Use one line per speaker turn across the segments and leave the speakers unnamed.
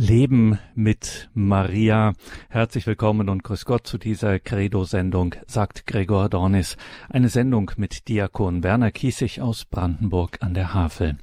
Leben mit Maria. Herzlich willkommen und grüß Gott zu dieser Credo-Sendung, sagt Gregor Dornis. Eine Sendung mit Diakon Werner Kiesig aus Brandenburg an der Havel.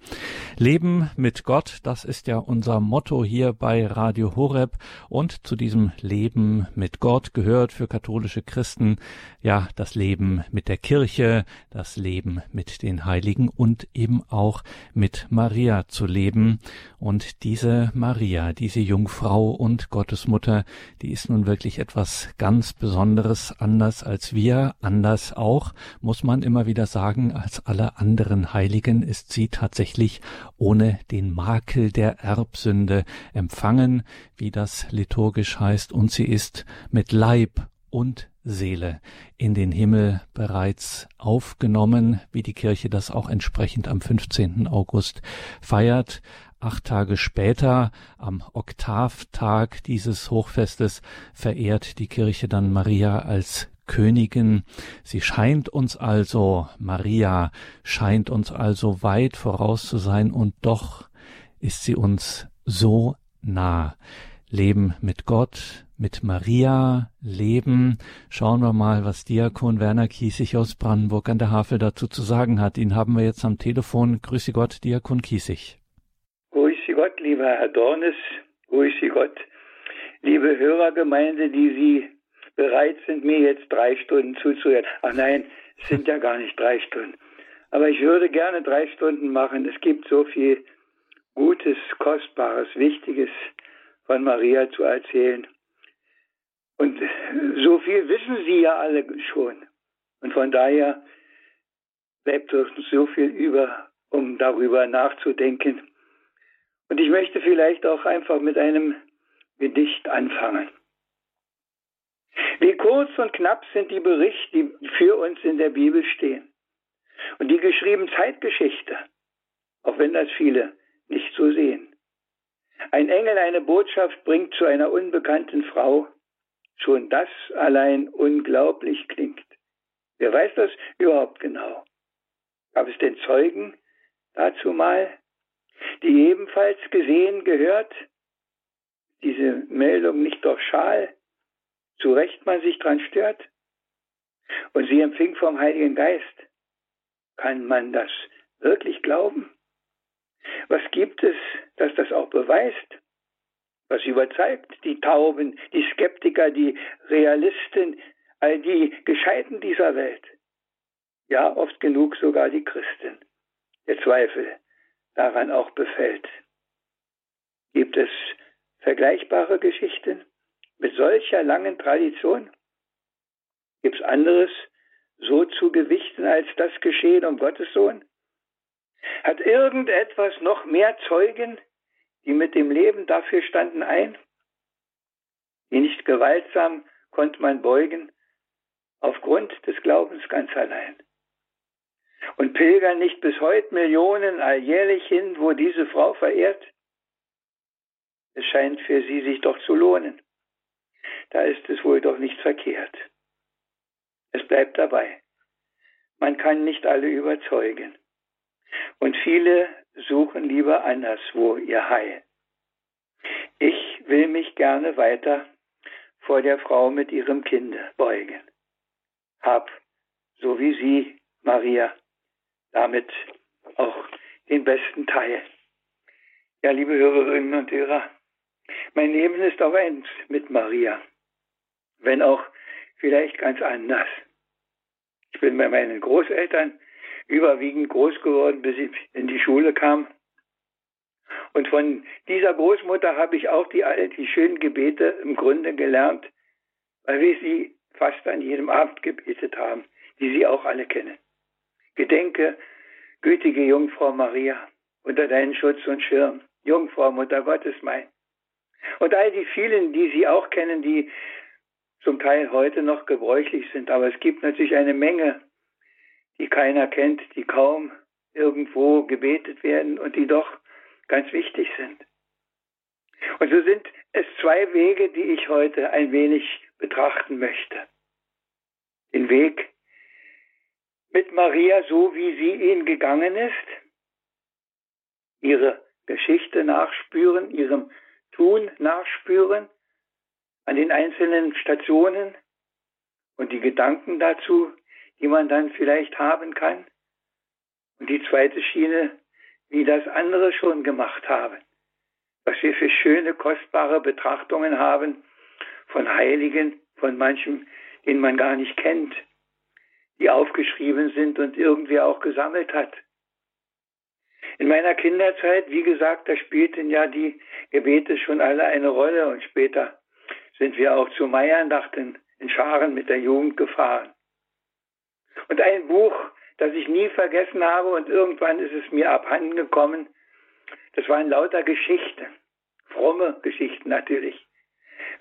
Leben mit Gott, das ist ja unser Motto hier bei Radio Horeb. Und zu diesem Leben mit Gott gehört für katholische Christen ja das Leben mit der Kirche, das Leben mit den Heiligen und eben auch mit Maria zu leben. Und diese Maria, diese Jungfrau und Gottesmutter, die ist nun wirklich etwas ganz Besonderes, anders als wir, anders auch, muss man immer wieder sagen, als alle anderen Heiligen ist sie tatsächlich ohne den Makel der Erbsünde empfangen, wie das liturgisch heißt, und sie ist mit Leib und Seele in den Himmel bereits aufgenommen, wie die Kirche das auch entsprechend am 15. August feiert. Acht Tage später, am Oktavtag dieses Hochfestes, verehrt die Kirche dann Maria als Königin. Sie scheint uns also, Maria scheint uns also weit voraus zu sein und doch ist sie uns so nah. Leben mit Gott, mit Maria, Leben. Schauen wir mal, was Diakon Werner Kiesig aus Brandenburg an der Havel dazu zu sagen hat. Ihn haben wir jetzt am Telefon. Grüße Gott, Diakon Kiesig.
Lieber Herr Dornes, grüße Gott, liebe Hörergemeinde, die Sie bereit sind, mir jetzt drei Stunden zuzuhören. Ach nein, es sind ja gar nicht drei Stunden. Aber ich würde gerne drei Stunden machen. Es gibt so viel Gutes, Kostbares, Wichtiges von Maria zu erzählen. Und so viel wissen Sie ja alle schon. Und von daher bleibt uns so viel über, um darüber nachzudenken. Und ich möchte vielleicht auch einfach mit einem Gedicht anfangen. Wie kurz und knapp sind die Berichte, die für uns in der Bibel stehen. Und die geschrieben Zeitgeschichte, auch wenn das viele nicht so sehen. Ein Engel eine Botschaft bringt zu einer unbekannten Frau. Schon das allein unglaublich klingt. Wer weiß das überhaupt genau? Gab es denn Zeugen dazu mal? Die ebenfalls gesehen gehört, diese Meldung nicht durch Schal, zu Recht man sich dran stört, und sie empfing vom Heiligen Geist. Kann man das wirklich glauben? Was gibt es, das das auch beweist? Was überzeugt die Tauben, die Skeptiker, die Realisten, all die Gescheiten dieser Welt? Ja, oft genug sogar die Christen. Der Zweifel daran auch befällt. Gibt es vergleichbare Geschichten mit solcher langen Tradition? Gibt es anderes so zu gewichten als das Geschehen um Gottes Sohn? Hat irgendetwas noch mehr Zeugen, die mit dem Leben dafür standen, ein? Die nicht gewaltsam konnte man beugen, aufgrund des Glaubens ganz allein. Und pilgern nicht bis heute Millionen alljährlich hin, wo diese Frau verehrt? Es scheint für sie sich doch zu lohnen. Da ist es wohl doch nicht verkehrt. Es bleibt dabei. Man kann nicht alle überzeugen. Und viele suchen lieber anderswo ihr Heil. Ich will mich gerne weiter vor der Frau mit ihrem Kinde beugen. Hab, so wie sie, Maria, damit auch den besten Teil. Ja, liebe Hörerinnen und Hörer, mein Leben ist auch eins mit Maria, wenn auch vielleicht ganz anders. Ich bin bei meinen Großeltern überwiegend groß geworden, bis ich in die Schule kam. Und von dieser Großmutter habe ich auch die, die schönen Gebete im Grunde gelernt, weil wir sie fast an jedem Abend gebetet haben, die Sie auch alle kennen. Gedenke, gütige Jungfrau Maria, unter deinen Schutz und Schirm, Jungfrau, Mutter Gottes mein. Und all die vielen, die Sie auch kennen, die zum Teil heute noch gebräuchlich sind, aber es gibt natürlich eine Menge, die keiner kennt, die kaum irgendwo gebetet werden und die doch ganz wichtig sind. Und so sind es zwei Wege, die ich heute ein wenig betrachten möchte. Den Weg mit Maria so, wie sie ihn gegangen ist, ihre Geschichte nachspüren, ihrem tun, nachspüren an den einzelnen Stationen und die Gedanken dazu, die man dann vielleicht haben kann. Und die zweite Schiene, wie das andere schon gemacht haben. Was wir für schöne, kostbare Betrachtungen haben von Heiligen, von manchem, den man gar nicht kennt, die aufgeschrieben sind und irgendwer auch gesammelt hat. In meiner Kinderzeit, wie gesagt, da spielten ja die Gebete schon alle eine Rolle und später sind wir auch zu Meierndachten in Scharen mit der Jugend gefahren. Und ein Buch, das ich nie vergessen habe und irgendwann ist es mir abhanden gekommen, das waren lauter Geschichten, fromme Geschichten natürlich,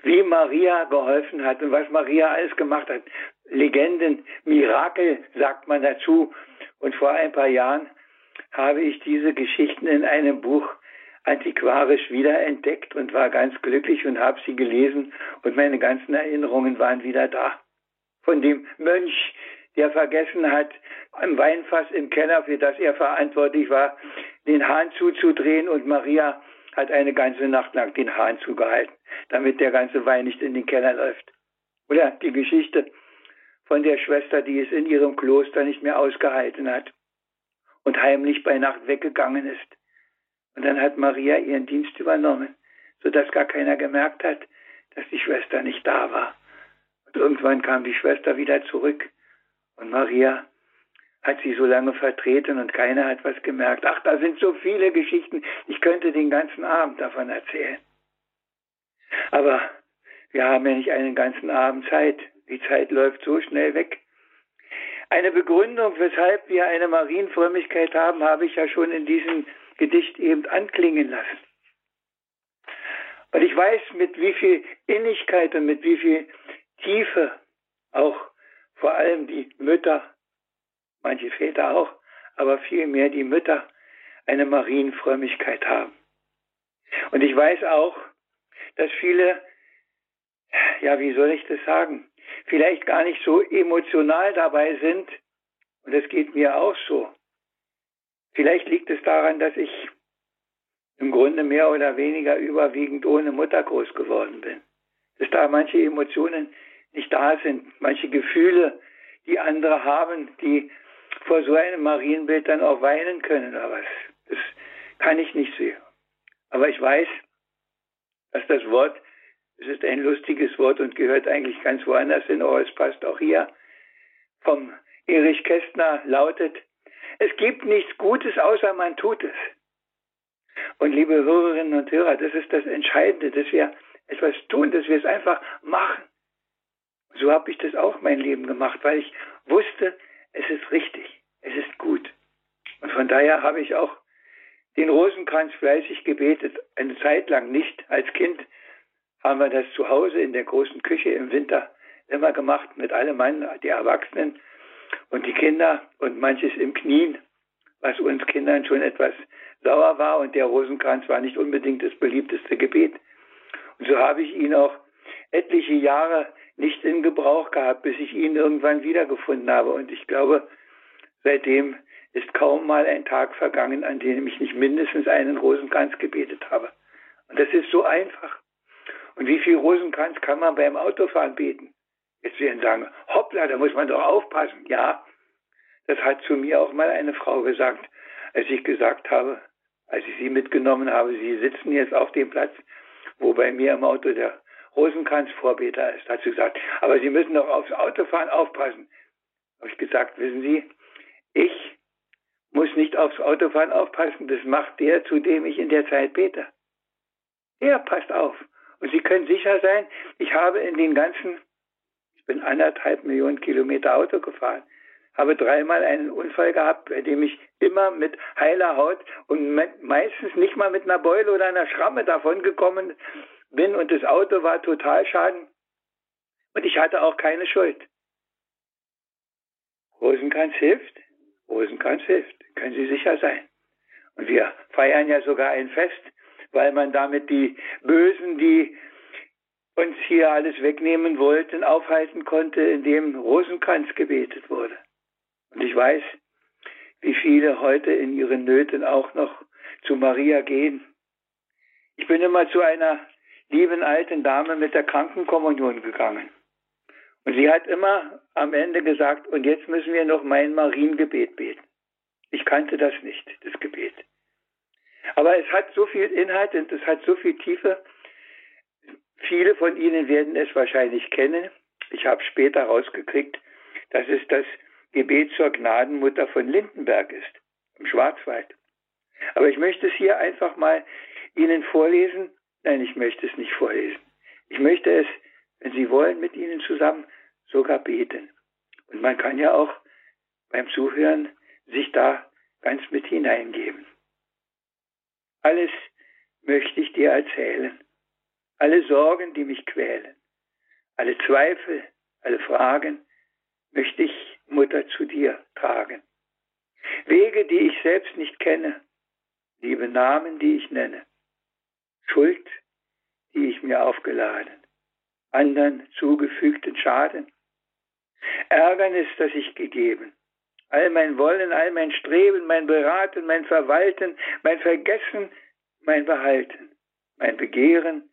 wie Maria geholfen hat und was Maria alles gemacht hat. Legenden, Mirakel sagt man dazu. Und vor ein paar Jahren habe ich diese Geschichten in einem Buch antiquarisch wiederentdeckt und war ganz glücklich und habe sie gelesen und meine ganzen Erinnerungen waren wieder da. Von dem Mönch, der vergessen hat, am Weinfass im Keller, für das er verantwortlich war, den Hahn zuzudrehen und Maria hat eine ganze Nacht lang den Hahn zugehalten, damit der ganze Wein nicht in den Keller läuft. Oder die Geschichte von der Schwester, die es in ihrem Kloster nicht mehr ausgehalten hat und heimlich bei Nacht weggegangen ist. Und dann hat Maria ihren Dienst übernommen, sodass gar keiner gemerkt hat, dass die Schwester nicht da war. Und irgendwann kam die Schwester wieder zurück und Maria hat sie so lange vertreten und keiner hat was gemerkt. Ach, da sind so viele Geschichten. Ich könnte den ganzen Abend davon erzählen. Aber wir haben ja nicht einen ganzen Abend Zeit. Die Zeit läuft so schnell weg. Eine Begründung, weshalb wir eine Marienfrömmigkeit haben, habe ich ja schon in diesem Gedicht eben anklingen lassen. Und ich weiß, mit wie viel Innigkeit und mit wie viel Tiefe auch vor allem die Mütter, manche Väter auch, aber vielmehr die Mütter eine Marienfrömmigkeit haben. Und ich weiß auch, dass viele, ja, wie soll ich das sagen, vielleicht gar nicht so emotional dabei sind. Und das geht mir auch so. Vielleicht liegt es daran, dass ich im Grunde mehr oder weniger überwiegend ohne Mutter groß geworden bin. Dass da manche Emotionen nicht da sind, manche Gefühle, die andere haben, die vor so einem Marienbild dann auch weinen können oder was. Das kann ich nicht sehen. Aber ich weiß, dass das Wort, es ist ein lustiges Wort und gehört eigentlich ganz woanders hin, aber es passt auch hier, vom Erich Kästner lautet, es gibt nichts Gutes, außer man tut es. Und liebe Hörerinnen und Hörer, das ist das Entscheidende, dass wir etwas tun, dass wir es einfach machen. So habe ich das auch mein Leben gemacht, weil ich wusste, es ist richtig, es ist gut. Und von daher habe ich auch den Rosenkranz fleißig gebetet, eine Zeit lang nicht. Als Kind haben wir das zu Hause in der großen Küche im Winter immer gemacht mit allem Mann, die Erwachsenen und die Kinder und manches im Knien, was uns Kindern schon etwas sauer war und der Rosenkranz war nicht unbedingt das beliebteste Gebet. Und so habe ich ihn auch etliche Jahre nicht in Gebrauch gehabt, bis ich ihn irgendwann wiedergefunden habe. Und ich glaube, seitdem ist kaum mal ein Tag vergangen, an dem ich nicht mindestens einen Rosenkranz gebetet habe. Und das ist so einfach. Und wie viel Rosenkranz kann man beim Autofahren beten? Jetzt werden sagen, hoppla, da muss man doch aufpassen. Ja, das hat zu mir auch mal eine Frau gesagt, als ich gesagt habe, als ich sie mitgenommen habe, sie sitzen jetzt auf dem Platz, wo bei mir im Auto der Rosenkranz-Vorbeter ist, hat sie gesagt, aber Sie müssen doch aufs Autofahren aufpassen. Habe ich gesagt, wissen Sie, ich muss nicht aufs Autofahren aufpassen, das macht der, zu dem ich in der Zeit bete. Der passt auf. Und Sie können sicher sein, ich habe in den ganzen, ich bin anderthalb Millionen Kilometer Auto gefahren, habe dreimal einen Unfall gehabt, bei dem ich immer mit heiler Haut und meistens nicht mal mit einer Beule oder einer Schramme davon gekommen bin und das Auto war total schaden und ich hatte auch keine Schuld. Rosenkranz hilft, Rosenkranz hilft, können Sie sicher sein. Und wir feiern ja sogar ein Fest, weil man damit die Bösen, die uns hier alles wegnehmen wollten, aufhalten konnte, indem Rosenkranz gebetet wurde. Und ich weiß, wie viele heute in ihren Nöten auch noch zu Maria gehen Ich bin immer zu einer lieben alten Dame mit der Krankenkommunion gegangen. Und sie hat immer am Ende gesagt, und jetzt müssen wir noch mein Mariengebet beten. Ich kannte das nicht, das Gebet. Aber es hat so viel Inhalt und es hat so viel Tiefe. Viele von Ihnen werden es wahrscheinlich kennen. Ich habe später herausgekriegt, dass es das Gebet zur Gnadenmutter von Lindenberg ist, im Schwarzwald. Aber ich möchte es hier einfach mal Ihnen vorlesen. Nein, ich möchte es nicht vorlesen. Ich möchte es, wenn Sie wollen, mit Ihnen zusammen sogar beten. Und man kann ja auch beim Zuhören sich da ganz mit hineingeben. Alles möchte ich dir erzählen. Alle Sorgen, die mich quälen. Alle Zweifel, alle Fragen möchte ich, Mutter, zu dir tragen. Wege, die ich selbst nicht kenne, liebe Namen, die ich nenne. Schuld, die ich mir aufgeladen, anderen zugefügten Schaden. Ärgernis, das ich gegeben, all mein Wollen, all mein Streben, mein Beraten, mein Verwalten, mein Vergessen, mein Behalten, mein Begehren,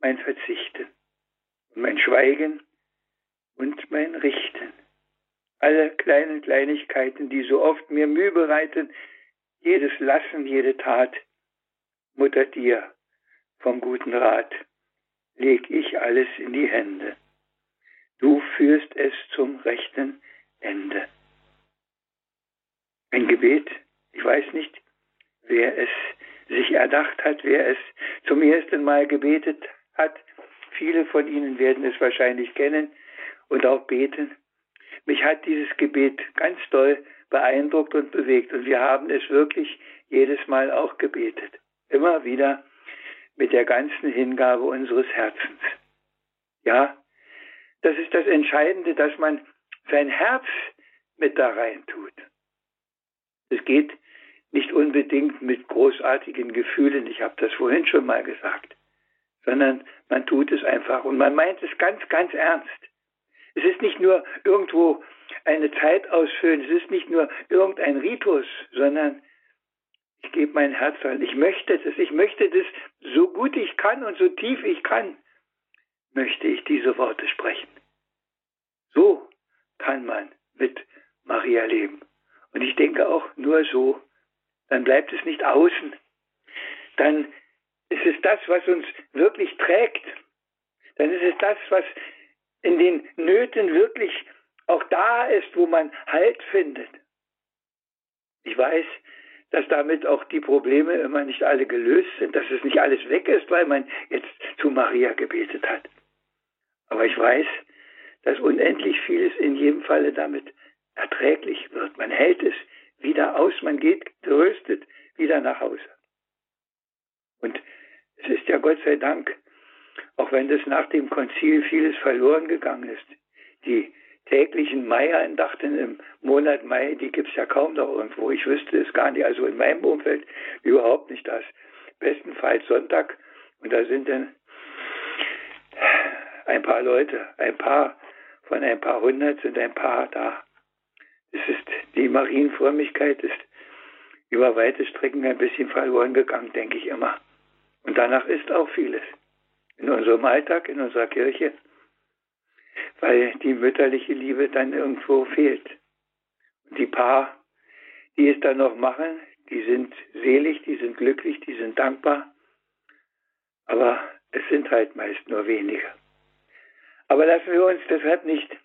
mein Verzichten, mein Schweigen und mein Richten. Alle kleinen Kleinigkeiten, die so oft mir Mühe bereiten, jedes Lassen, jede Tat, Mutter dir vom guten Rat, leg ich alles in die Hände. Du führst es zum rechten Ende. Ein Gebet, ich weiß nicht, wer es sich erdacht hat, wer es zum ersten Mal gebetet hat. Viele von Ihnen werden es wahrscheinlich kennen und auch beten. Mich hat dieses Gebet ganz doll beeindruckt und bewegt und wir haben es wirklich jedes Mal auch gebetet. Immer wieder mit der ganzen Hingabe unseres Herzens. Ja, das ist das Entscheidende, dass man sein Herz mit da rein tut. Es geht nicht unbedingt mit großartigen Gefühlen, ich habe das vorhin schon mal gesagt, sondern man tut es einfach und man meint es ganz, ganz ernst. Es ist nicht nur irgendwo eine Zeit ausfüllen, es ist nicht nur irgendein Ritus, sondern ich gebe mein Herz rein. Ich möchte das, ich möchte das so gut ich kann und so tief ich kann, möchte ich diese Worte sprechen. So kann man mit Maria leben. Und ich denke auch nur so, dann bleibt es nicht außen. Dann ist es das, was uns wirklich trägt. Dann ist es das, was in den Nöten wirklich auch da ist, wo man Halt findet. Ich weiß, dass damit auch die Probleme immer nicht alle gelöst sind, dass es nicht alles weg ist, weil man jetzt zu Maria gebetet hat. Aber ich weiß, dass unendlich vieles in jedem Falle damit erträglich wird. Man hält es wieder aus, man geht geröstet wieder nach Hause. Und es ist ja Gott sei Dank, auch wenn das nach dem Konzil vieles verloren gegangen ist, die täglichen Maiandachten im Monat Mai, die gibt es ja kaum noch irgendwo. Ich wüsste es gar nicht, also in meinem Umfeld überhaupt nicht das. Bestenfalls Sonntag und da sind dann ein paar Leute, ein paar von ein paar hundert sind ein paar da. Es ist, die Marienfrömmigkeit ist über weite Strecken ein bisschen verloren gegangen, denke ich immer. Und danach ist auch vieles. In unserem Alltag, in unserer Kirche, weil die mütterliche Liebe dann irgendwo fehlt. Und die Paar, die es dann noch machen, die sind selig, die sind glücklich, die sind dankbar. Aber es sind halt meist nur wenige. Aber lassen wir uns deshalb nicht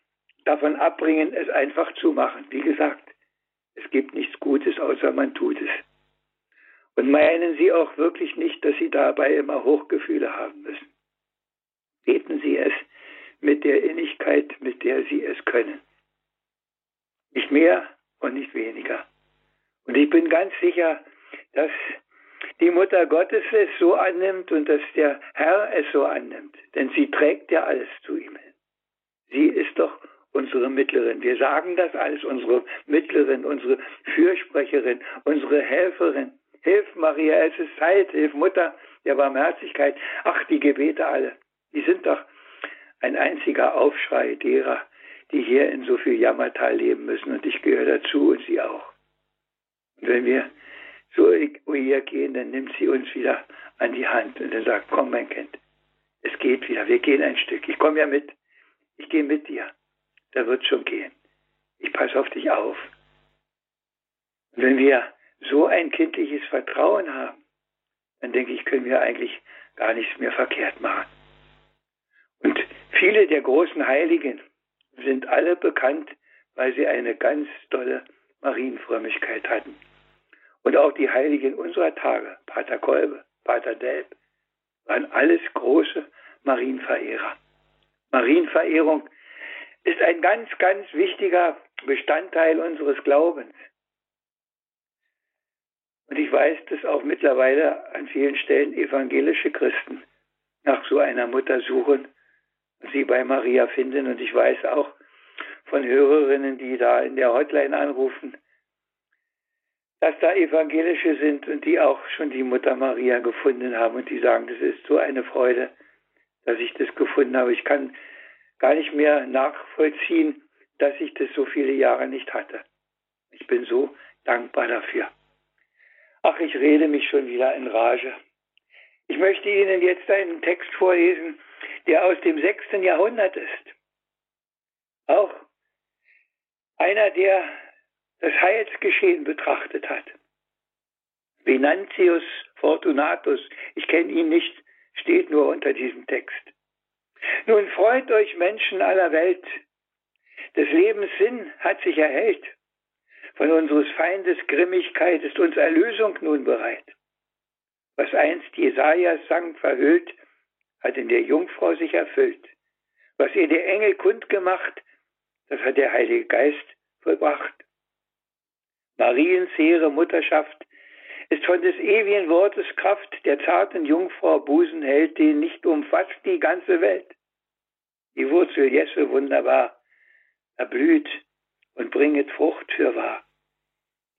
davon abbringen, es einfach zu machen. Wie gesagt, es gibt nichts Gutes, außer man tut es. Und meinen Sie auch wirklich nicht, dass Sie dabei immer Hochgefühle haben müssen. Beten Sie es mit der Innigkeit, mit der Sie es können. Nicht mehr und nicht weniger. Und ich bin ganz sicher, dass die Mutter Gottes es so annimmt und dass der Herr es so annimmt. Denn sie trägt ja alles zu ihm hin. Sie ist doch unsere Mittlerin. Wir sagen das alles, unsere Mittlerin, unsere Fürsprecherin, unsere Helferin. Hilf Maria, es ist Zeit, hilf Mutter der Barmherzigkeit. Ach, die Gebete alle, die sind doch ein einziger Aufschrei derer, die hier in so viel Jammertal leben müssen und ich gehöre dazu und sie auch. Und wenn wir zu ihr gehen, dann nimmt sie uns wieder an die Hand und dann sagt, komm mein Kind, es geht wieder, wir gehen ein Stück, ich komme ja mit, ich gehe mit dir, da wird schon gehen, ich passe auf dich auf. Wenn wir so ein kindliches Vertrauen haben, dann denke ich, können wir eigentlich gar nichts mehr verkehrt machen. Und viele der großen Heiligen sind alle bekannt, weil sie eine ganz tolle Marienfrömmigkeit hatten. Und auch die Heiligen unserer Tage, Pater Kolbe, Pater Delp, waren alles große Marienverehrer. Marienverehrung ist ein ganz, ganz wichtiger Bestandteil unseres Glaubens. Und ich weiß, dass auch mittlerweile an vielen Stellen evangelische Christen nach so einer Mutter suchen und sie bei Maria finden. Und ich weiß auch von Hörerinnen, die da in der Hotline anrufen, dass da evangelische sind und die auch schon die Mutter Maria gefunden haben und die sagen, das ist so eine Freude, dass ich das gefunden habe. Ich kann gar nicht mehr nachvollziehen, dass ich das so viele Jahre nicht hatte. Ich bin so dankbar dafür. Ach, ich rede mich schon wieder in Rage. Ich möchte Ihnen jetzt einen Text vorlesen, der aus dem sechsten Jahrhundert ist. Auch einer, der das Heilsgeschehen betrachtet hat. Venantius Fortunatus, ich kenne ihn nicht, steht nur unter diesem Text. Nun freut euch Menschen aller Welt, des Lebens Sinn hat sich erhellt. Von unseres Feindes Grimmigkeit ist uns Erlösung nun bereit. Was einst Jesajas sang verhüllt, hat in der Jungfrau sich erfüllt. Was ihr der Engel kundgemacht, das hat der Heilige Geist vollbracht. Mariens hehre Mutterschaft ist von des ewigen Wortes Kraft der zarten Jungfrau Busen hält, den nicht umfasst die ganze Welt. Die Wurzel Jesse wunderbar erblüht und bringet Frucht für wahr.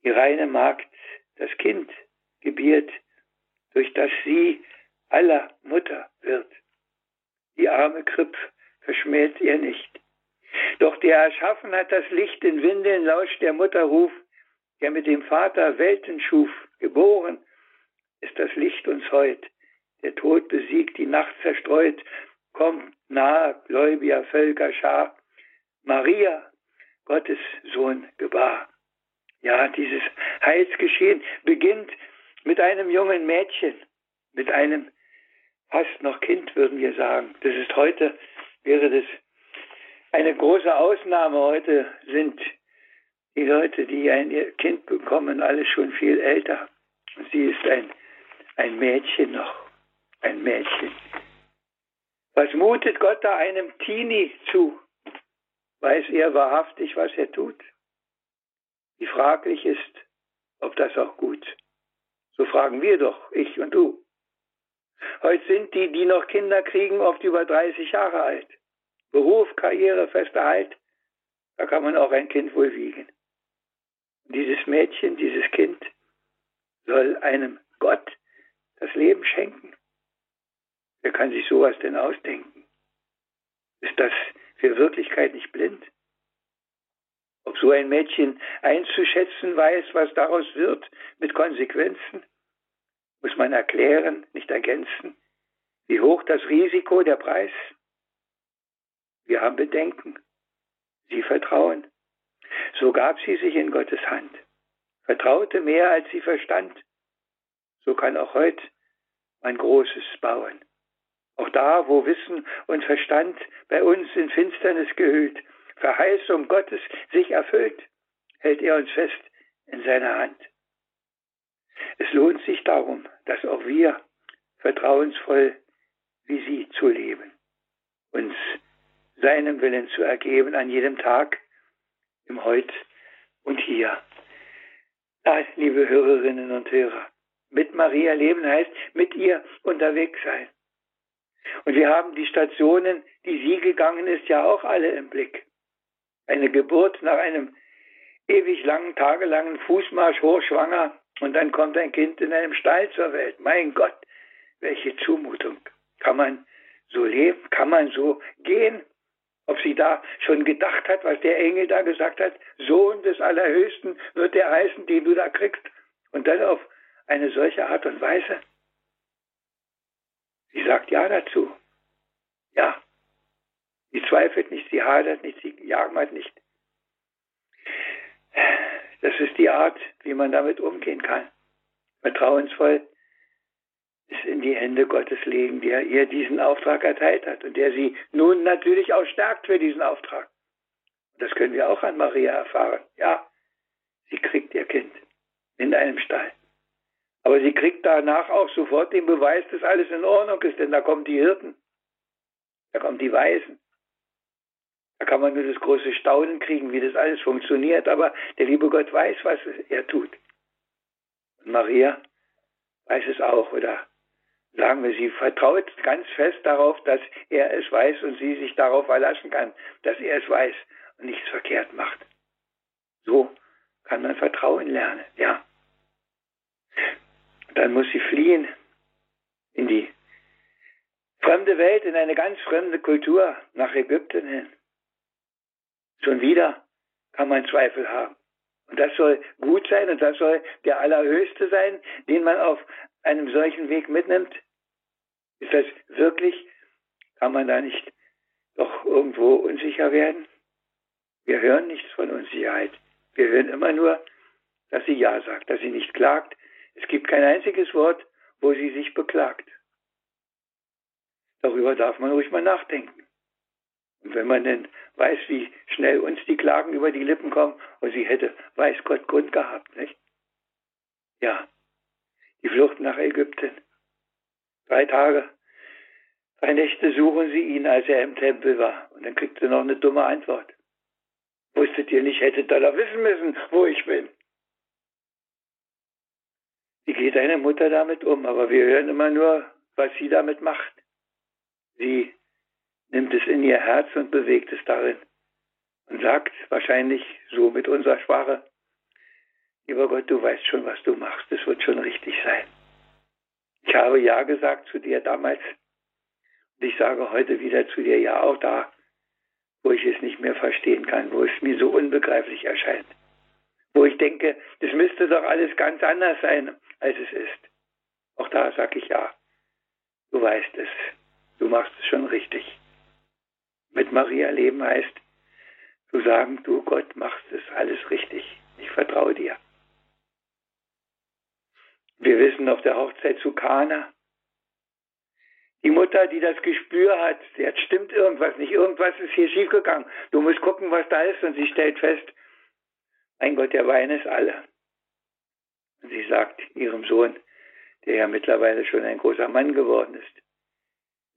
Die reine Magd das Kind gebiert, durch das sie aller Mutter wird. Die arme Kripp verschmäht ihr nicht. Doch der erschaffen hat das Licht in Windeln lauscht der Mutter Ruf, der mit dem Vater Welten schuf, geboren, ist das Licht uns heut. Der Tod besiegt, die Nacht zerstreut, kommt nahe gläubiger Völker Schar. Maria, Gottes Sohn, gebar. Ja, dieses Heilsgeschehen beginnt mit einem jungen Mädchen, mit einem fast noch Kind, würden wir sagen. Das ist heute, wäre das eine große Ausnahme. Heute sind die Leute, die ein Kind bekommen, alle schon viel älter. Sie ist ein, ein Mädchen noch, ein Mädchen. Was mutet Gott da einem Teenie zu? Weiß er wahrhaftig, was er tut? Wie fraglich ist, ob das auch gut. So fragen wir doch, ich und du. Heute sind die, die noch Kinder kriegen, oft über 30 Jahre alt. Beruf, Karriere, fester Halt, da kann man auch ein Kind wohl wiegen. Dieses Mädchen, dieses Kind soll einem Gott das Leben schenken. Wer kann sich sowas denn ausdenken? Ist das für Wirklichkeit nicht blind? Ob so ein Mädchen einzuschätzen weiß, was daraus wird, mit Konsequenzen, muss man erklären, nicht ergänzen. Wie hoch das Risiko, der Preis? Wir haben Bedenken. Sie vertrauen. So gab sie sich in Gottes Hand, vertraute mehr, als sie verstand. So kann auch heute ein Großes bauen. Auch da, wo Wissen und Verstand bei uns in Finsternis gehüllt, Verheißung Gottes sich erfüllt, hält er uns fest in seiner Hand. Es lohnt sich darum, dass auch wir vertrauensvoll wie sie zu leben, uns seinem Willen zu ergeben an jedem Tag, im Heut und hier. Ja, liebe Hörerinnen und Hörer, mit Maria leben heißt mit ihr unterwegs sein. Und wir haben die Stationen, die sie gegangen ist, ja auch alle im Blick. Eine Geburt nach einem ewig langen, tagelangen Fußmarsch hochschwanger und dann kommt ein Kind in einem Stall zur Welt. Mein Gott, welche Zumutung. Kann man so leben? Kann man so gehen? Ob sie da schon gedacht hat, was der Engel da gesagt hat, Sohn des Allerhöchsten wird der heißen, den du da kriegst. Und dann auf eine solche Art und Weise? Sie sagt ja dazu. Ja. Sie zweifelt nicht, sie hadert nicht, sie jammert nicht. Das ist die Art, wie man damit umgehen kann. Vertrauensvoll in die Hände Gottes legen, der ihr diesen Auftrag erteilt hat und der sie nun natürlich auch stärkt für diesen Auftrag. Das können wir auch an Maria erfahren. Ja, sie kriegt ihr Kind in einem Stall. Aber sie kriegt danach auch sofort den Beweis, dass alles in Ordnung ist, denn da kommen die Hirten, da kommen die Weisen. Da kann man nur das große Staunen kriegen, wie das alles funktioniert, aber der liebe Gott weiß, was er tut. Und Maria weiß es auch, oder sagen wir, sie vertraut ganz fest darauf, dass er es weiß und sie sich darauf verlassen kann, dass er es weiß und nichts verkehrt macht. So kann man Vertrauen lernen, ja. Dann muss sie fliehen in die fremde Welt, in eine ganz fremde Kultur, nach Ägypten hin. Schon wieder kann man Zweifel haben. Und das soll gut sein und das soll der Allerhöchste sein, den man auf einem solchen Weg mitnimmt. Ist das wirklich, kann man da nicht doch irgendwo unsicher werden? Wir hören nichts von Unsicherheit. Wir hören immer nur, dass sie Ja sagt, dass sie nicht klagt. Es gibt kein einziges Wort, wo sie sich beklagt. Darüber darf man ruhig mal nachdenken. Und wenn man denn weiß, wie schnell uns die Klagen über die Lippen kommen, und sie hätte, weiß Gott, Grund gehabt, nicht? Ja, die Flucht nach Ägypten. Drei Tage, drei Nächte suchen sie ihn, als er im Tempel war. Und dann kriegt sie noch eine dumme Antwort. Wusstet ihr nicht, hättet ihr da wissen müssen, wo ich bin. Wie geht eine Mutter damit um? Aber wir hören immer nur, was sie damit macht. Sie nimmt es in ihr Herz und bewegt es darin und sagt wahrscheinlich so mit unserer Sprache, lieber Gott, du weißt schon, was du machst, es wird schon richtig sein. Ich habe Ja gesagt zu dir damals und ich sage heute wieder zu dir Ja, auch da, wo ich es nicht mehr verstehen kann, wo es mir so unbegreiflich erscheint, wo ich denke, das müsste doch alles ganz anders sein, als es ist. Auch da sage ich Ja, du weißt es, du machst es schon richtig mit Maria leben heißt, zu sagen, du Gott machst es alles richtig. Ich vertraue dir. Wir wissen auf der Hochzeit zu Kana, die Mutter, die das Gespür hat, jetzt stimmt irgendwas nicht, irgendwas ist hier schiefgegangen. Du musst gucken, was da ist. Und sie stellt fest, mein Gott, der Wein ist alle. Und sie sagt ihrem Sohn, der ja mittlerweile schon ein großer Mann geworden ist,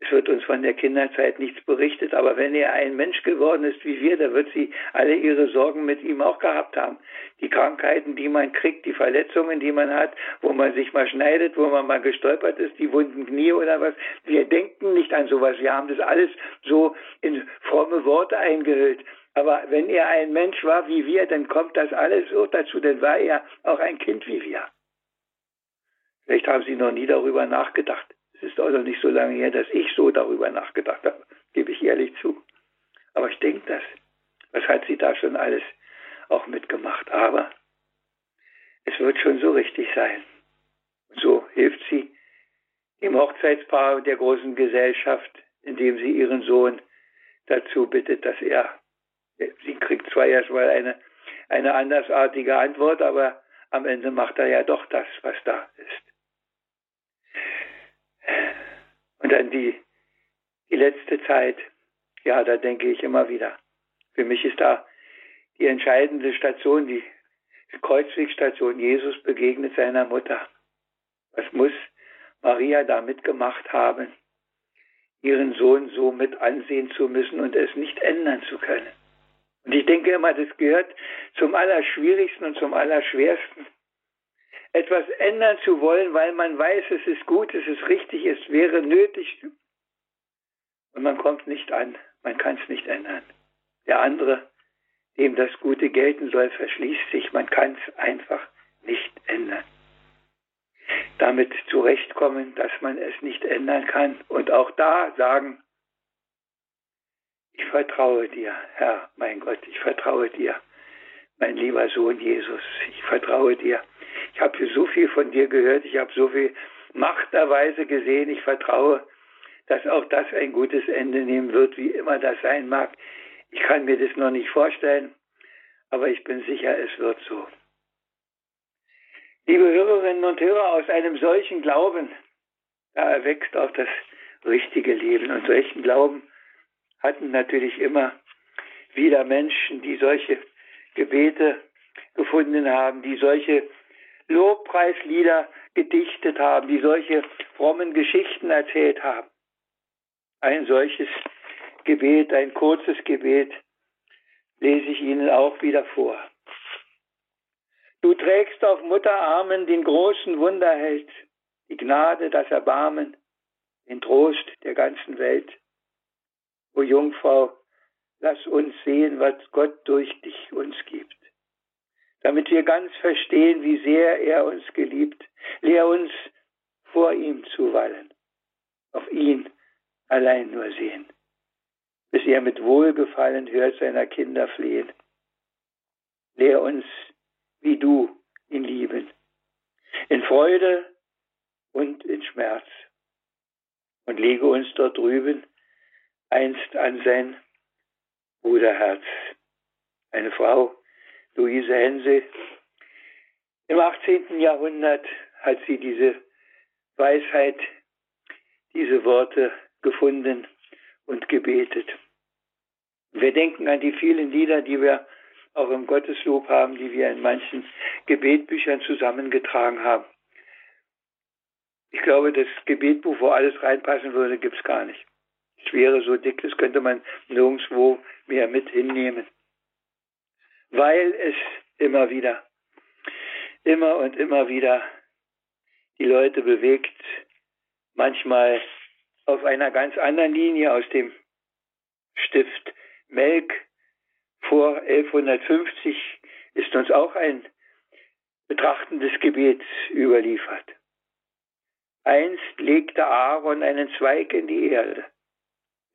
es wird uns von der Kinderzeit nichts berichtet, aber wenn er ein Mensch geworden ist wie wir, da wird sie alle ihre Sorgen mit ihm auch gehabt haben. Die Krankheiten, die man kriegt, die Verletzungen, die man hat, wo man sich mal schneidet, wo man mal gestolpert ist, die wunden Knie oder was. Wir denken nicht an sowas. Wir haben das alles so in fromme Worte eingehüllt. Aber wenn er ein Mensch war wie wir, dann kommt das alles so dazu, dann war er auch ein Kind wie wir. Vielleicht haben Sie noch nie darüber nachgedacht. Es ist also nicht so lange her, dass ich so darüber nachgedacht habe, gebe ich ehrlich zu. Aber ich denke das. Was hat sie da schon alles auch mitgemacht? Aber es wird schon so richtig sein. So hilft sie dem Hochzeitspaar der großen Gesellschaft, indem sie ihren Sohn dazu bittet, dass er, sie kriegt zwar erstmal eine, eine andersartige Antwort, aber am Ende macht er ja doch das, was da ist. Und dann die, die letzte Zeit, ja, da denke ich immer wieder. Für mich ist da die entscheidende Station, die Kreuzwegstation. Jesus begegnet seiner Mutter. Was muss Maria da mitgemacht haben, ihren Sohn so mit ansehen zu müssen und es nicht ändern zu können? Und ich denke immer, das gehört zum Allerschwierigsten und zum Allerschwersten etwas ändern zu wollen, weil man weiß, es ist gut, es ist richtig, es wäre nötig. Und man kommt nicht an, man kann es nicht ändern. Der andere, dem das Gute gelten soll, verschließt sich, man kann es einfach nicht ändern. Damit zurechtkommen, dass man es nicht ändern kann und auch da sagen, ich vertraue dir, Herr, mein Gott, ich vertraue dir, mein lieber Sohn Jesus, ich vertraue dir, Ich habe so viel von dir gehört, ich habe so viel Machterweise gesehen. Ich vertraue, dass auch das ein gutes Ende nehmen wird, wie immer das sein mag. Ich kann mir das noch nicht vorstellen, aber ich bin sicher, es wird so. Liebe Hörerinnen und Hörer, aus einem solchen Glauben, da erwächst auch das richtige Leben. Und solchen Glauben hatten natürlich immer wieder Menschen, die solche Gebete gefunden haben, die solche Lobpreislieder gedichtet haben, die solche frommen Geschichten erzählt haben. Ein solches Gebet, ein kurzes Gebet, lese ich Ihnen auch wieder vor. Du trägst auf Mutterarmen den großen Wunderheld, die Gnade, das Erbarmen, den Trost der ganzen Welt. O Jungfrau, lass uns sehen, was Gott durch dich uns gibt damit wir ganz verstehen, wie sehr er uns geliebt. Lehr uns vor ihm zuweilen, auf ihn allein nur sehen, bis er mit Wohlgefallen hört seiner Kinder flehen. Lehr uns, wie du ihn lieben, in Freude und in Schmerz. Und lege uns dort drüben einst an sein Bruderherz. Eine Frau, Luise Hense. Im 18. Jahrhundert hat sie diese Weisheit, diese Worte gefunden und gebetet. Wir denken an die vielen Lieder, die wir auch im Gotteslob haben, die wir in manchen Gebetbüchern zusammengetragen haben. Ich glaube, das Gebetbuch, wo alles reinpassen würde, gibt es gar nicht. Es wäre so dick, das könnte man nirgendwo mehr mit hinnehmen weil es immer wieder, immer und immer wieder die Leute bewegt, manchmal auf einer ganz anderen Linie aus dem Stift Melk vor 1150 ist uns auch ein betrachtendes Gebet überliefert. Einst legte Aaron einen Zweig in die Erde.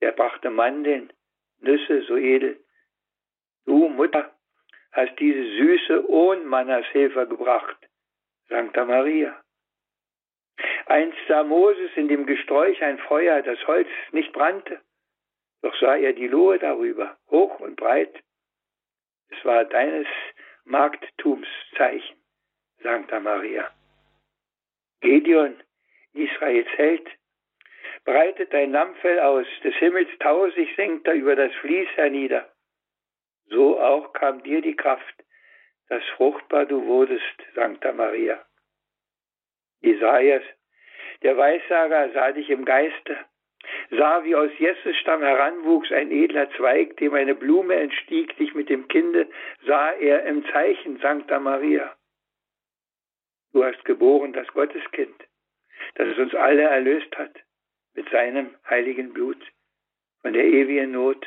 Er brachte Mandeln, Nüsse so edel. Du, Mutter, hast diese Süße Ohnmannas Hilfe gebracht, Sankta Maria. Einst sah Moses in dem Gesträuch ein Feuer, das Holz nicht brannte, doch sah er die Lohe darüber, hoch und breit. Es war deines Marktums Zeichen, Sankta Maria. Gedeon, Israels Held, breitet dein Lammfell aus, des Himmels tausig senkt er über das Vlies hernieder so auch kam dir die Kraft, dass fruchtbar du wurdest, Sankta Maria. Isaias, der Weissager, sah dich im Geiste, sah, wie aus Jesses Stamm heranwuchs ein edler Zweig, dem eine Blume entstieg, dich mit dem Kinde sah er im Zeichen, Sankta Maria. Du hast geboren das Gotteskind, das es uns alle erlöst hat, mit seinem heiligen Blut, von der ewigen Not,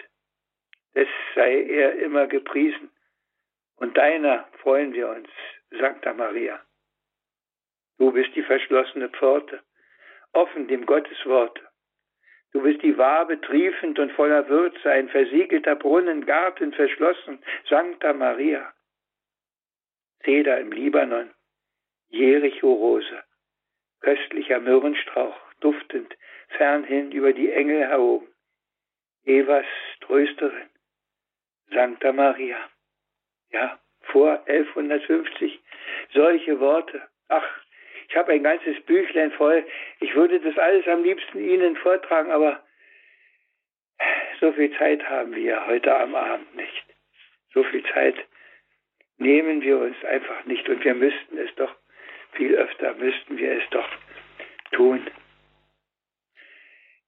es sei er immer gepriesen. Und deiner freuen wir uns, Sankta Maria. Du bist die verschlossene Pforte, offen dem Gotteswort. Du bist die Wabe triefend und voller Würze, ein versiegelter Brunnen, Garten verschlossen, Sankta Maria. Zeder im Libanon, Jericho-Rose, köstlicher Myrrenstrauch, duftend, fernhin über die Engel erhoben. Evas Trösterin, Sankta Maria. Ja, vor 1150 solche Worte. Ach, ich habe ein ganzes Büchlein voll. Ich würde das alles am liebsten Ihnen vortragen, aber so viel Zeit haben wir heute am Abend nicht. So viel Zeit nehmen wir uns einfach nicht und wir müssten es doch viel öfter, müssten wir es doch tun.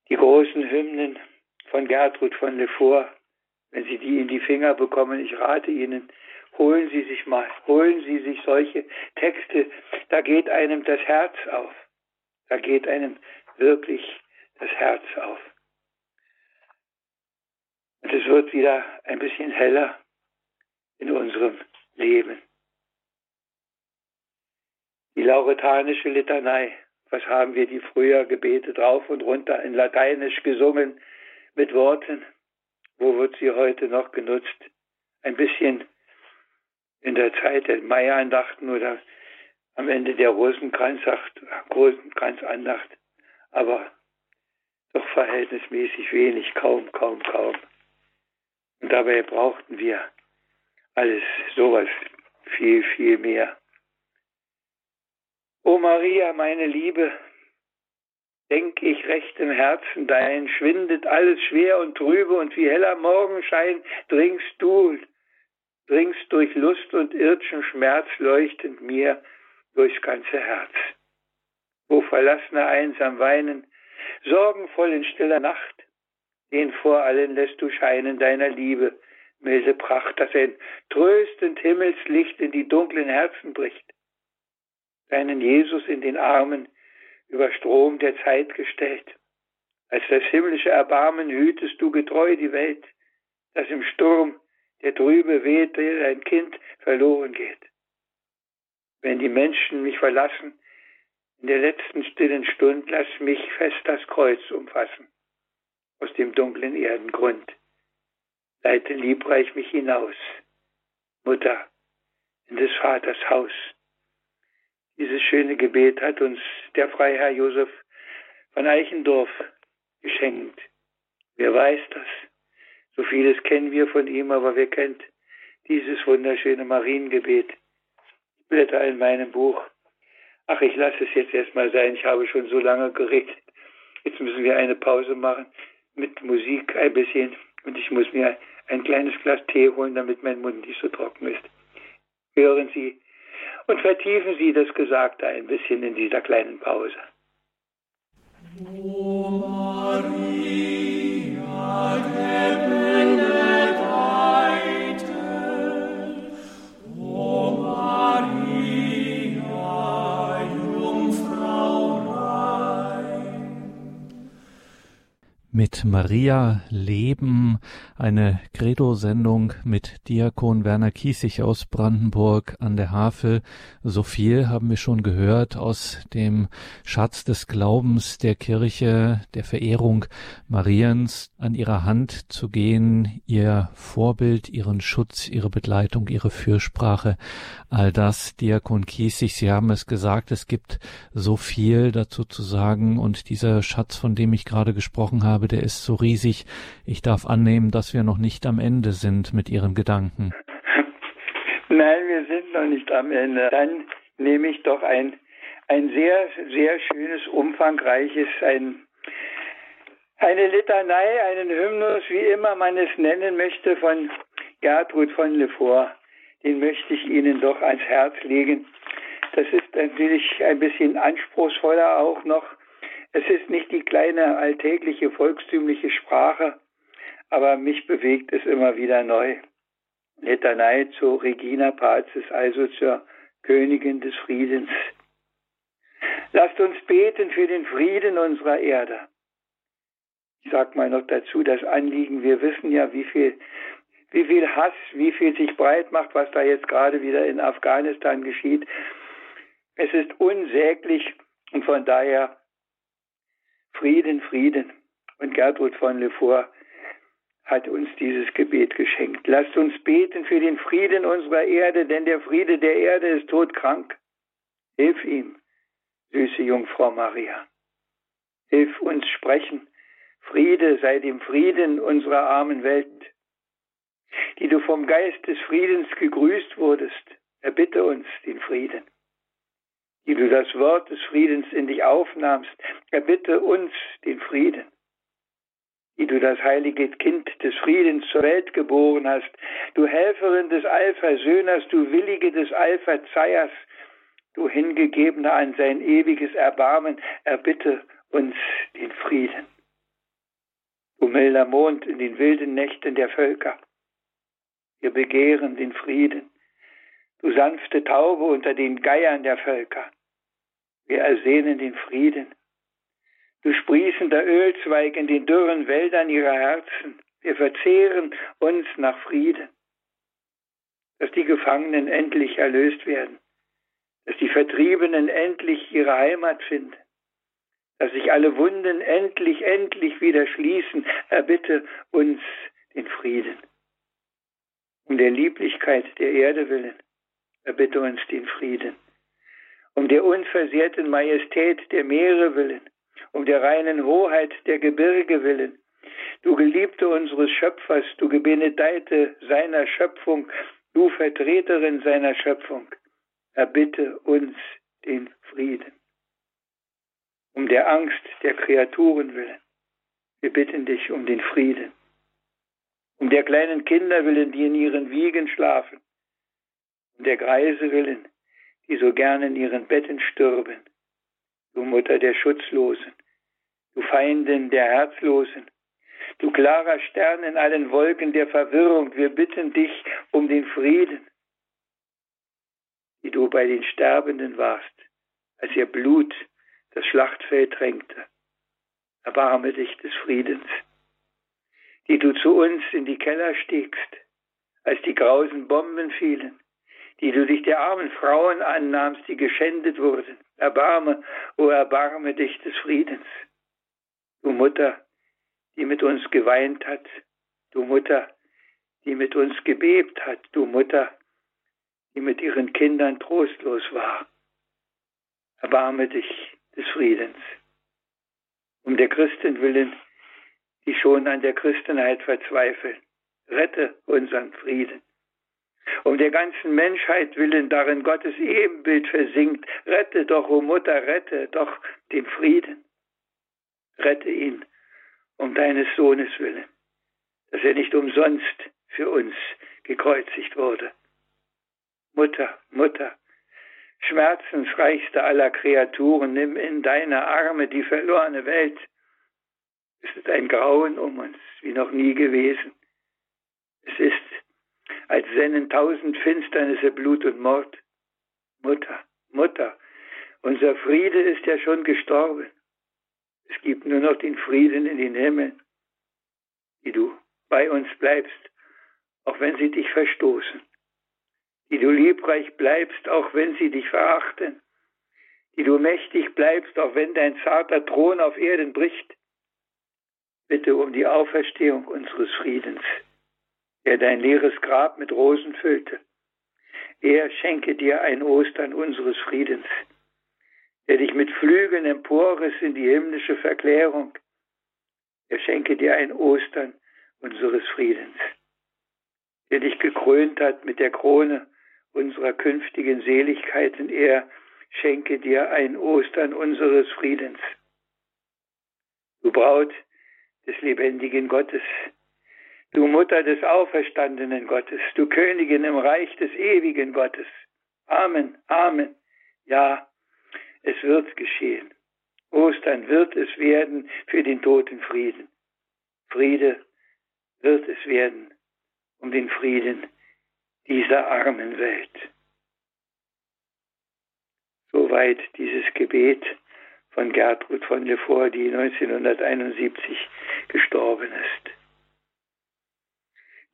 Die großen Hymnen von Gertrud von Lefort wenn Sie die in die Finger bekommen, ich rate Ihnen, holen Sie sich mal, holen Sie sich solche Texte, da geht einem das Herz auf. Da geht einem wirklich das Herz auf. Und es wird wieder ein bisschen heller in unserem Leben. Die lauretanische Litanei, was haben wir die früher gebetet, rauf und runter in Lateinisch gesungen mit Worten, wo wird sie heute noch genutzt? Ein bisschen in der Zeit der Maiandachten oder am Ende der Rosenkranzandacht, aber doch verhältnismäßig wenig, kaum, kaum, kaum. Und dabei brauchten wir alles sowas viel, viel mehr. O Maria, meine Liebe, denk ich recht im Herzen dein, schwindet alles schwer und trübe und wie heller Morgenschein dringst du, dringst durch Lust und irdschen Schmerz leuchtend mir durchs ganze Herz. Wo Verlassene einsam weinen, sorgenvoll in stiller Nacht, den vor allen lässt du scheinen deiner Liebe, milde Pracht, dass ein tröstend Himmelslicht in die dunklen Herzen bricht. Deinen Jesus in den Armen über Strom der Zeit gestellt. Als das himmlische Erbarmen hütest du getreu die Welt, dass im Sturm, der drübe weht, dein Kind verloren geht. Wenn die Menschen mich verlassen, in der letzten stillen Stund, lass mich fest das Kreuz umfassen, aus dem dunklen Erdengrund. Leite liebreich mich hinaus, Mutter, in des Vaters Haus. Dieses schöne Gebet hat uns der Freiherr Josef von Eichendorf geschenkt. Wer weiß das? So vieles kennen wir von ihm, aber wer kennt dieses wunderschöne Mariengebet? Ich blätter in meinem Buch. Ach, ich lasse es jetzt erstmal sein. Ich habe schon so lange geredet. Jetzt müssen wir eine Pause machen mit Musik ein bisschen. Und ich muss mir ein kleines Glas Tee holen, damit mein Mund nicht so trocken ist. Hören Sie und vertiefen Sie das Gesagte ein bisschen in dieser kleinen Pause. Oh Maria,
mit Maria Leben, eine Credo-Sendung mit Diakon Werner Kiesig aus Brandenburg an der Havel. So viel haben wir schon gehört aus dem Schatz des Glaubens der Kirche, der Verehrung Mariens, an ihrer Hand zu gehen, ihr Vorbild, ihren Schutz, ihre Begleitung, ihre Fürsprache. All das, Diakon Kiesig, Sie haben es gesagt, es gibt so viel dazu zu sagen und dieser Schatz, von dem ich gerade gesprochen habe, der ist so riesig. Ich darf annehmen, dass wir noch nicht am Ende sind mit Ihren Gedanken.
Nein, wir sind noch nicht am Ende. Dann nehme ich doch ein, ein sehr, sehr schönes, umfangreiches, ein, eine Litanei, einen Hymnus, wie immer man es nennen möchte, von Gertrud von Lefort. Den möchte ich Ihnen doch ans Herz legen. Das ist natürlich ein bisschen anspruchsvoller auch noch es ist nicht die kleine alltägliche volkstümliche Sprache, aber mich bewegt es immer wieder neu. Litanei zu Regina Pazis, also zur Königin des Friedens. Lasst uns beten für den Frieden unserer Erde. Ich sag mal noch dazu das Anliegen, wir wissen ja, wie viel, wie viel Hass, wie viel sich breit macht, was da jetzt gerade wieder in Afghanistan geschieht. Es ist unsäglich und von daher Frieden, Frieden. Und Gertrud von Lefort hat uns dieses Gebet geschenkt. Lasst uns beten für den Frieden unserer Erde, denn der Friede der Erde ist todkrank. Hilf ihm, süße Jungfrau Maria. Hilf uns sprechen. Friede sei dem Frieden unserer armen Welt. Die du vom Geist des Friedens gegrüßt wurdest, erbitte uns den Frieden du das Wort des Friedens in dich aufnahmst, erbitte uns den Frieden, die du das heilige Kind des Friedens zur Welt geboren hast, du Helferin des Allversöhners, du Willige des Allverzeihers, du Hingegebener an sein ewiges Erbarmen, erbitte uns den Frieden. Du milder Mond in den wilden Nächten der Völker, wir begehren den Frieden du sanfte Taube unter den Geiern der Völker. Wir ersehnen den Frieden. Du sprießender Ölzweig in den dürren Wäldern ihrer Herzen. Wir verzehren uns nach Frieden. Dass die Gefangenen endlich erlöst werden. Dass die Vertriebenen endlich ihre Heimat finden. Dass sich alle Wunden endlich, endlich wieder schließen. Erbitte uns den Frieden. Um der Lieblichkeit der Erde willen erbitte uns den Frieden. Um der unversehrten Majestät der Meere willen, um der reinen Hoheit der Gebirge willen. Du Geliebte unseres Schöpfers, du Gebenedeite seiner Schöpfung, du Vertreterin seiner Schöpfung, erbitte uns den Frieden. Um der Angst der Kreaturen willen, wir bitten dich um den Frieden. Um der kleinen Kinder willen, die in ihren Wiegen schlafen, um der Greise willen, die so gern in ihren Betten stürben. Du Mutter der Schutzlosen, du Feindin der Herzlosen, du klarer Stern in allen Wolken der Verwirrung, wir bitten dich um den Frieden, wie du bei den Sterbenden warst, als ihr Blut das Schlachtfeld drängte. Erbarme dich des Friedens, die du zu uns in die Keller stiegst, als die grausen Bomben fielen, die du dich der armen Frauen annahmst, die geschändet wurden. Erbarme, o oh erbarme dich des Friedens. Du Mutter, die mit uns geweint hat, du Mutter, die mit uns gebebt hat, du Mutter, die mit ihren Kindern trostlos war. Erbarme dich des Friedens. Um der Christen willen, die schon an der Christenheit verzweifeln, rette unseren Frieden um der ganzen Menschheit willen, darin Gottes Ebenbild versinkt. Rette doch, o oh Mutter, rette doch den Frieden. Rette ihn um deines Sohnes willen, dass er nicht umsonst für uns gekreuzigt wurde. Mutter, Mutter, schmerzensreichste aller Kreaturen, nimm in deine Arme die verlorene Welt. Es ist ein Grauen um uns, wie noch nie gewesen. Es ist als sennen tausend Finsternisse Blut und Mord. Mutter, Mutter, unser Friede ist ja schon gestorben. Es gibt nur noch den Frieden in den Himmeln, die du bei uns bleibst, auch wenn sie dich verstoßen, die du liebreich bleibst, auch wenn sie dich verachten, die du mächtig bleibst, auch wenn dein zarter Thron auf Erden bricht. Bitte um die Auferstehung unseres Friedens der dein leeres Grab mit Rosen füllte. Er schenke dir ein Ostern unseres Friedens, der dich mit Flügeln emporriss in die himmlische Verklärung. Er schenke dir ein Ostern unseres Friedens, der dich gekrönt hat mit der Krone unserer künftigen Seligkeiten. Er schenke dir ein Ostern unseres Friedens. Du Braut des lebendigen Gottes, Du Mutter des auferstandenen Gottes, du Königin im Reich des ewigen Gottes. Amen, Amen. Ja, es wird geschehen. Ostern wird es werden für den toten Frieden. Friede wird es werden um den Frieden dieser armen Welt. Soweit dieses Gebet von Gertrud von Lefort, die 1971 gestorben ist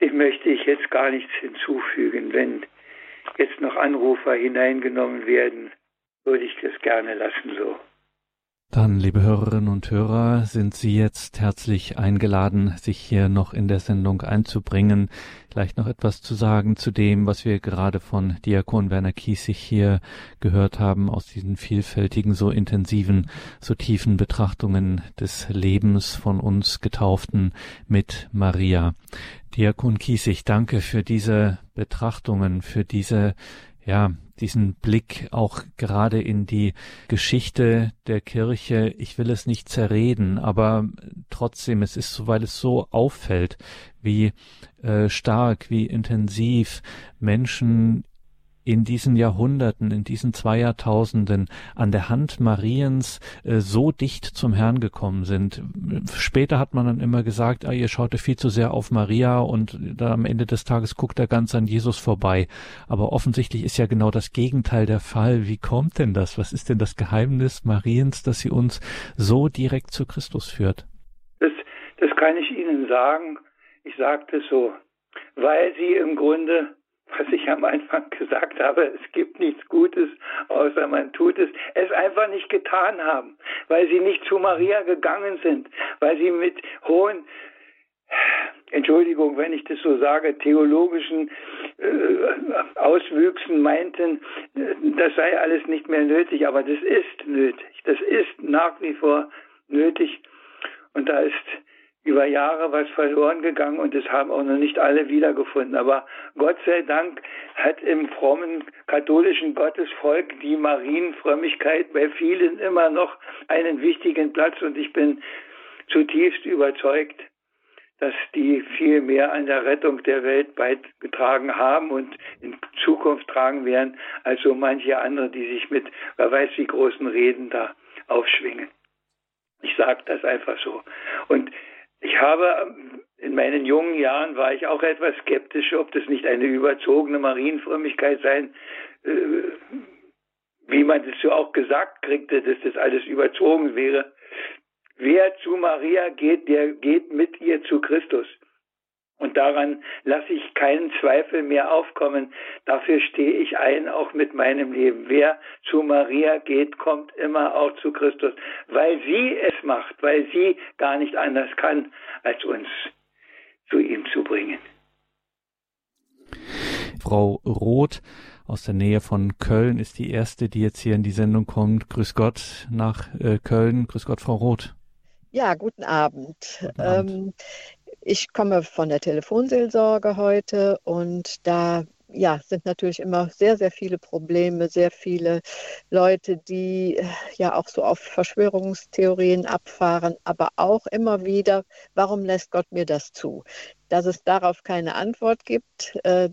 dem möchte ich jetzt gar nichts hinzufügen. Wenn jetzt noch Anrufer hineingenommen werden, würde ich das gerne lassen so.
Dann, liebe Hörerinnen und Hörer, sind Sie jetzt herzlich eingeladen, sich hier noch in der Sendung einzubringen, vielleicht noch etwas zu sagen zu dem, was wir gerade von Diakon Werner Kiesig hier gehört haben, aus diesen vielfältigen, so intensiven, so tiefen Betrachtungen des Lebens von uns Getauften mit Maria. Diakon Kiesig, danke für diese Betrachtungen, für diese ja, diesen Blick auch gerade in die Geschichte der Kirche. Ich will es nicht zerreden, aber trotzdem, es ist weil es so auffällt, wie äh, stark, wie intensiv Menschen in diesen Jahrhunderten, in diesen zwei Jahrtausenden an der Hand Mariens äh, so dicht zum Herrn gekommen sind. Später hat man dann immer gesagt, ah, ihr schaute viel zu sehr auf Maria und dann am Ende des Tages guckt er ganz an Jesus vorbei. Aber offensichtlich ist ja genau das Gegenteil der Fall. Wie kommt denn das? Was ist denn das Geheimnis Mariens, dass sie uns so direkt zu Christus führt?
Das, das kann ich Ihnen sagen. Ich sagte so, weil sie im Grunde was ich am Anfang gesagt habe, es gibt nichts Gutes, außer man tut es, es einfach nicht getan haben, weil sie nicht zu Maria gegangen sind, weil sie mit hohen Entschuldigung, wenn ich das so sage, theologischen äh, Auswüchsen meinten, das sei alles nicht mehr nötig, aber das ist nötig. Das ist nach wie vor nötig. Und da ist über Jahre was verloren gegangen und es haben auch noch nicht alle wiedergefunden. Aber Gott sei Dank hat im frommen katholischen Gottesvolk die Marienfrömmigkeit bei vielen immer noch einen wichtigen Platz und ich bin zutiefst überzeugt, dass die viel mehr an der Rettung der Welt beigetragen haben und in Zukunft tragen werden, als so manche andere, die sich mit, wer weiß wie großen Reden da aufschwingen. Ich sage das einfach so. Und ich habe in meinen jungen Jahren war ich auch etwas skeptisch, ob das nicht eine überzogene Marienfrömmigkeit sein, äh, wie man das so auch gesagt kriegte, dass das alles überzogen wäre. Wer zu Maria geht, der geht mit ihr zu Christus. Und daran lasse ich keinen Zweifel mehr aufkommen. Dafür stehe ich ein, auch mit meinem Leben. Wer zu Maria geht, kommt immer auch zu Christus, weil sie es macht, weil sie gar nicht anders kann, als uns zu ihm zu bringen.
Frau Roth aus der Nähe von Köln ist die erste, die jetzt hier in die Sendung kommt. Grüß Gott nach äh, Köln. Grüß Gott, Frau Roth.
Ja, guten Abend. Guten Abend. Ähm, ich komme von der Telefonseelsorge heute und da ja, sind natürlich immer sehr, sehr viele Probleme, sehr viele Leute, die äh, ja auch so auf Verschwörungstheorien abfahren, aber auch immer wieder, warum lässt Gott mir das zu? Dass es darauf keine Antwort gibt, äh,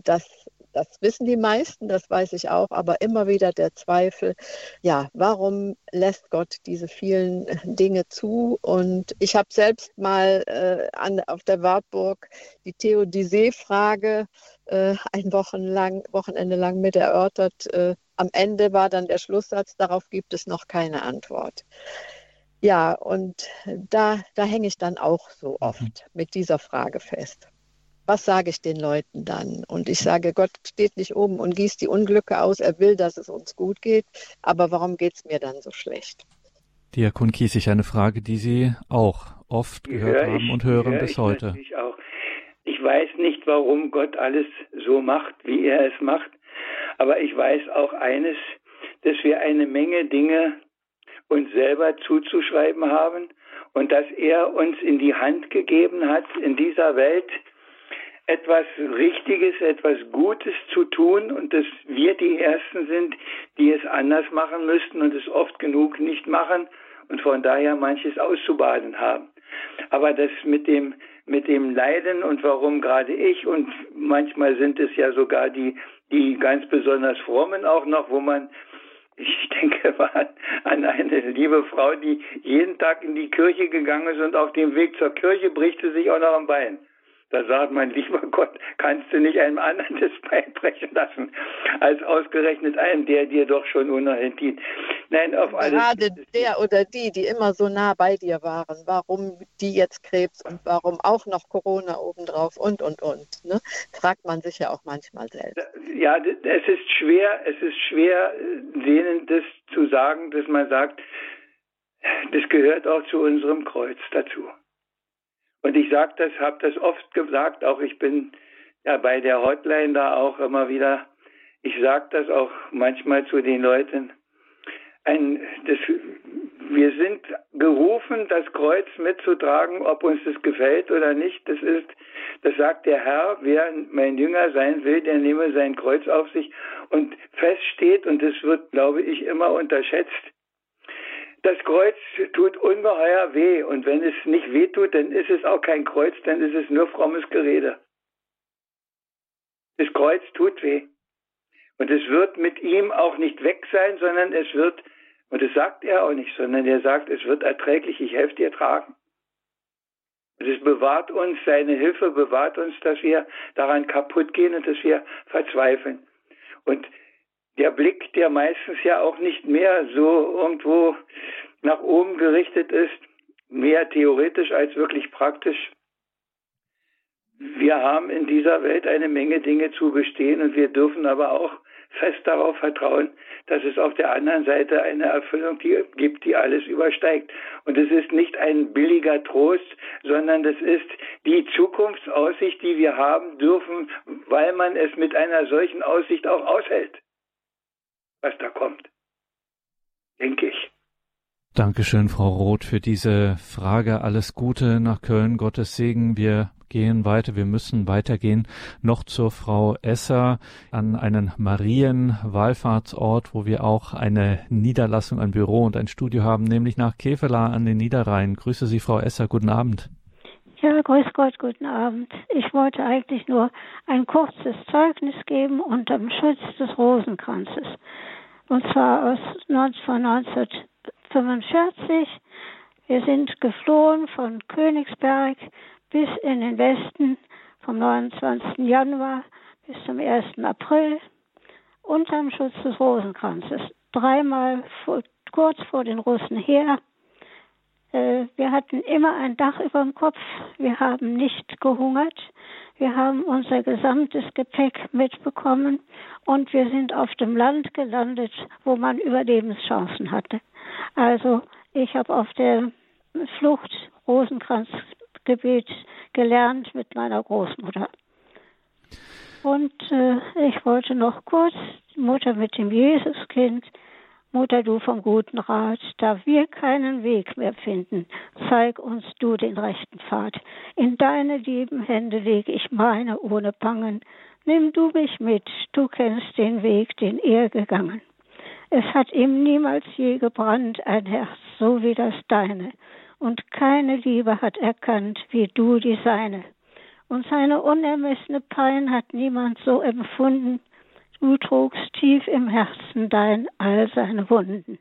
das wissen die meisten, das weiß ich auch, aber immer wieder der Zweifel, ja, warum lässt Gott diese vielen Dinge zu? Und ich habe selbst mal äh, an, auf der Wartburg die Theodizee-Frage äh, ein Wochenlang, Wochenende lang mit erörtert. Äh, am Ende war dann der Schlusssatz, darauf gibt es noch keine Antwort. Ja, und da, da hänge ich dann auch so mhm. oft mit dieser Frage fest was sage ich den Leuten dann? Und ich sage, Gott steht nicht oben und gießt die Unglücke aus. Er will, dass es uns gut geht. Aber warum geht es mir dann so schlecht?
Diakon Kiesig, eine Frage, die Sie auch oft gehört hör haben und hören
hör
bis heute.
Ich, auch. ich weiß nicht, warum Gott alles so macht, wie er es macht. Aber ich weiß auch eines, dass wir eine Menge Dinge uns selber zuzuschreiben haben und dass er uns in die Hand gegeben hat, in dieser Welt etwas Richtiges, etwas Gutes zu tun und dass wir die Ersten sind, die es anders machen müssten und es oft genug nicht machen und von daher manches auszubaden haben. Aber das mit dem, mit dem Leiden und warum gerade ich und manchmal sind es ja sogar die, die ganz besonders frommen auch noch, wo man ich denke an eine liebe Frau, die jeden Tag in die Kirche gegangen ist und auf dem Weg zur Kirche bricht sie sich auch noch am Bein. Da sagt man, lieber Gott, kannst du nicht einem anderen das Bein brechen lassen, als ausgerechnet einem, der dir doch schon ohnehin dient.
Nein, auf alles. Gerade der oder die, die immer so nah bei dir waren, warum die jetzt Krebs und warum auch noch Corona obendrauf und, und, und, ne? fragt man sich ja auch manchmal selbst.
Ja, es ist schwer, es ist schwer, denen das zu sagen, dass man sagt, das gehört auch zu unserem Kreuz dazu. Und ich sage das, habe das oft gesagt, auch ich bin ja bei der Hotline da auch immer wieder, ich sage das auch manchmal zu den Leuten, ein, das, wir sind gerufen, das Kreuz mitzutragen, ob uns das gefällt oder nicht. Das ist, das sagt der Herr, wer mein Jünger sein will, der nehme sein Kreuz auf sich. Und feststeht, und das wird, glaube ich, immer unterschätzt, das Kreuz tut ungeheuer weh. Und wenn es nicht weh tut, dann ist es auch kein Kreuz, dann ist es nur frommes Gerede. Das Kreuz tut weh. Und es wird mit ihm auch nicht weg sein, sondern es wird, und das sagt er auch nicht, sondern er sagt, es wird erträglich, ich helfe dir tragen. Und es bewahrt uns, seine Hilfe bewahrt uns, dass wir daran kaputt gehen und dass wir verzweifeln. Und der Blick, der meistens ja auch nicht mehr so irgendwo nach oben gerichtet ist, mehr theoretisch als wirklich praktisch. Wir haben in dieser Welt eine Menge Dinge zu bestehen und wir dürfen aber auch fest darauf vertrauen, dass es auf der anderen Seite eine Erfüllung gibt, die alles übersteigt. Und es ist nicht ein billiger Trost, sondern das ist die Zukunftsaussicht, die wir haben dürfen, weil man es mit einer solchen Aussicht auch aushält, was da kommt. Denke ich.
Dankeschön, Frau Roth, für diese Frage. Alles Gute nach Köln. Gottes Segen. Wir gehen weiter. Wir müssen weitergehen. Noch zur Frau Esser an einen Marienwallfahrtsort, wo wir auch eine Niederlassung, ein Büro und ein Studio haben, nämlich nach Kevela an den Niederrhein. Grüße Sie, Frau Esser. Guten Abend.
Ja, grüß Gott, guten Abend. Ich wollte eigentlich nur ein kurzes Zeugnis geben unter dem Schutz des Rosenkranzes. Und zwar aus 19, 1945. Wir sind geflohen von Königsberg bis in den Westen vom 29. Januar bis zum 1. April unterm Schutz des Rosenkranzes. Dreimal vor, kurz vor den Russen her. Äh, wir hatten immer ein Dach über dem Kopf. Wir haben nicht gehungert. Wir haben unser gesamtes Gepäck mitbekommen und wir sind auf dem Land gelandet, wo man Überlebenschancen hatte. Also ich habe auf der Flucht Rosenkranzgebet gelernt mit meiner Großmutter. Und äh, ich wollte noch kurz Mutter mit dem Jesuskind, Mutter du vom guten Rat, da wir keinen Weg mehr finden, zeig uns du den rechten Pfad. In deine lieben Hände lege ich meine ohne Bangen. Nimm du mich mit, du kennst den Weg, den er gegangen. Es hat ihm niemals je gebrannt ein Herz, so wie das deine, und keine Liebe hat erkannt, wie du die seine. Und seine unermessene Pein hat niemand so empfunden, du trugst tief im Herzen dein all seine Wunden.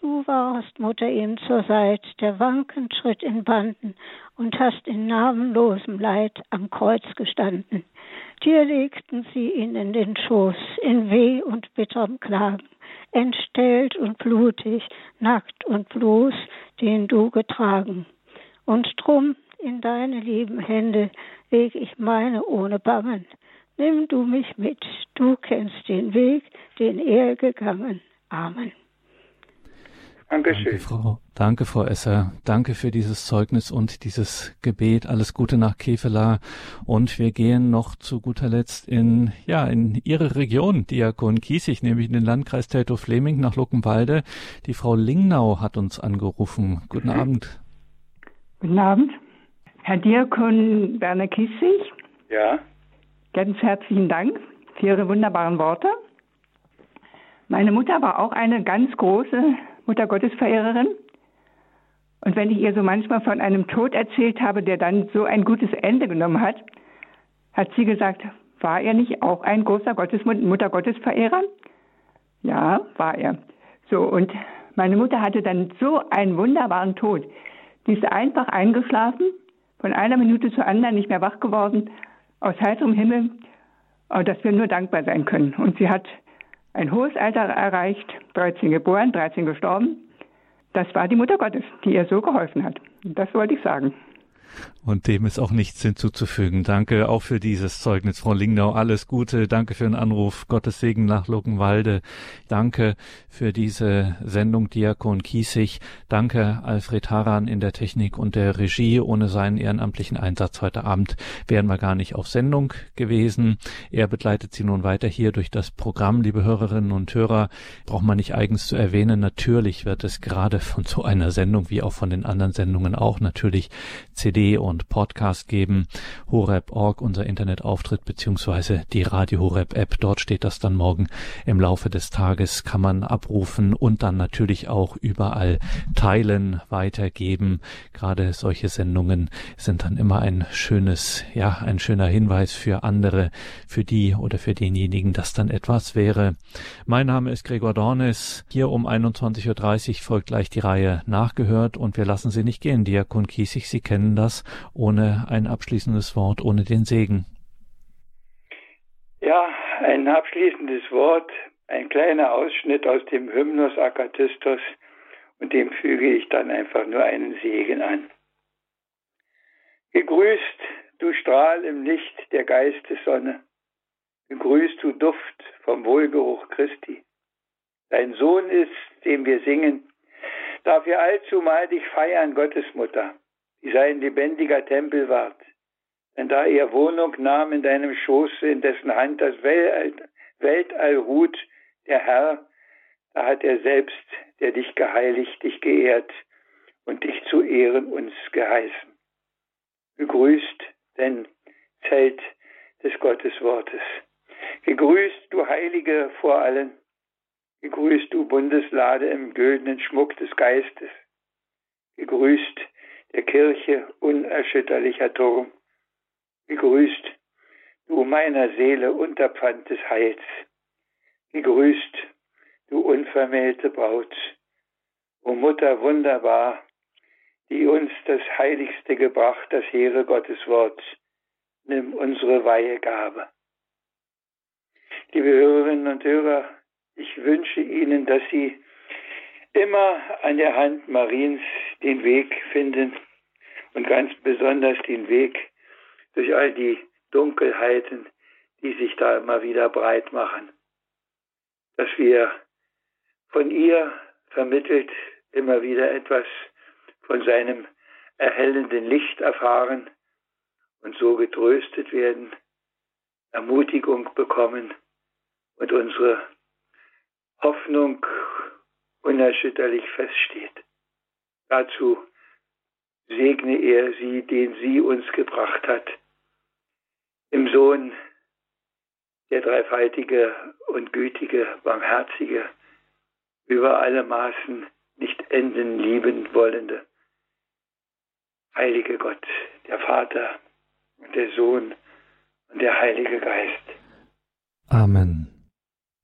Du warst Mutter ihm zur Seit, der wankend schritt in Banden und hast in namenlosem Leid am Kreuz gestanden. Dir legten sie ihn in den Schoß, in Weh und bitterem Klagen entstellt und blutig, nackt und bloß, den du getragen. Und drum in deine lieben Hände leg ich meine ohne Bangen. Nimm du mich mit, du kennst den Weg, den er gegangen. Amen.
Dankeschön. Danke, Frau, danke, Frau Esser. Danke für dieses Zeugnis und dieses Gebet. Alles Gute nach Kevela. Und wir gehen noch zu guter Letzt in, ja, in Ihre Region, Diakon Kiesig, nämlich in den Landkreis Teltow-Fleming nach Luckenwalde. Die Frau Lingnau hat uns angerufen. Guten mhm. Abend.
Guten Abend. Herr Diakon Werner Kiesig.
Ja.
Ganz herzlichen Dank für Ihre wunderbaren Worte. Meine Mutter war auch eine ganz große Muttergottesverehrerin. Und wenn ich ihr so manchmal von einem Tod erzählt habe, der dann so ein gutes Ende genommen hat, hat sie gesagt, war er nicht auch ein großer Gottes, Muttergottesverehrer? Ja, war er. So, und meine Mutter hatte dann so einen wunderbaren Tod. Die ist einfach eingeschlafen, von einer Minute zur anderen nicht mehr wach geworden, aus heiterem Himmel, dass wir nur dankbar sein können. Und sie hat ein hohes Alter erreicht, 13 geboren, 13 gestorben. Das war die Mutter Gottes, die ihr so geholfen hat. Das wollte ich sagen.
Und dem ist auch nichts hinzuzufügen. Danke auch für dieses Zeugnis, Frau Lingnau. Alles Gute. Danke für den Anruf. Gottes Segen nach Luckenwalde. Danke für diese Sendung Diakon Kiesig. Danke Alfred Haran in der Technik und der Regie. Ohne seinen ehrenamtlichen Einsatz heute Abend wären wir gar nicht auf Sendung gewesen. Er begleitet Sie nun weiter hier durch das Programm. Liebe Hörerinnen und Hörer, braucht man nicht eigens zu erwähnen. Natürlich wird es gerade von so einer Sendung wie auch von den anderen Sendungen auch natürlich CD und und Podcast geben. Horeb.org, unser Internetauftritt, beziehungsweise die Radio Horeb App. Dort steht das dann morgen im Laufe des Tages, kann man abrufen und dann natürlich auch überall teilen, weitergeben. Gerade solche Sendungen sind dann immer ein schönes, ja, ein schöner Hinweis für andere, für die oder für denjenigen, dass dann etwas wäre. Mein Name ist Gregor Dornes. Hier um 21.30 Uhr folgt gleich die Reihe nachgehört und wir lassen Sie nicht gehen. Diakon Kiesig, Sie kennen das ohne ein abschließendes Wort, ohne den Segen.
Ja, ein abschließendes Wort, ein kleiner Ausschnitt aus dem Hymnus Akathystos und dem füge ich dann einfach nur einen Segen an. Gegrüßt, du Strahl im Licht der Geistessonne, Begrüßt du Duft vom Wohlgeruch Christi. Dein Sohn ist, dem wir singen, darf er allzumal dich feiern, Gottesmutter, die sein lebendiger Tempel ward. Denn da er Wohnung nahm in deinem Schoße, in dessen Hand das Weltall ruht, der Herr, da hat er selbst, der dich geheiligt, dich geehrt und dich zu Ehren uns geheißen. Gegrüßt, denn Zelt des Gotteswortes. Gegrüßt, du Heilige vor allen. Gegrüßt, du Bundeslade im güldenen Schmuck des Geistes. Gegrüßt, der Kirche unerschütterlicher Turm. Gegrüßt, du meiner Seele Unterpfand des Heils. Gegrüßt, du unvermählte Braut. O Mutter wunderbar, die uns das Heiligste gebracht, das hehre Gotteswort. Nimm unsere Weihegabe. Liebe Hörerinnen und Hörer, ich wünsche Ihnen, dass Sie immer an der Hand Mariens den Weg finden und ganz besonders den Weg durch all die Dunkelheiten, die sich da immer wieder breit machen. Dass wir von ihr vermittelt immer wieder etwas von seinem erhellenden Licht erfahren und so getröstet werden, Ermutigung bekommen und unsere Hoffnung unerschütterlich feststeht. Dazu segne er sie, den sie uns gebracht hat, im Sohn, der dreifaltige und gütige, barmherzige, über alle Maßen nicht enden lieben wollende, heilige Gott, der Vater und der Sohn und der Heilige Geist.
Amen.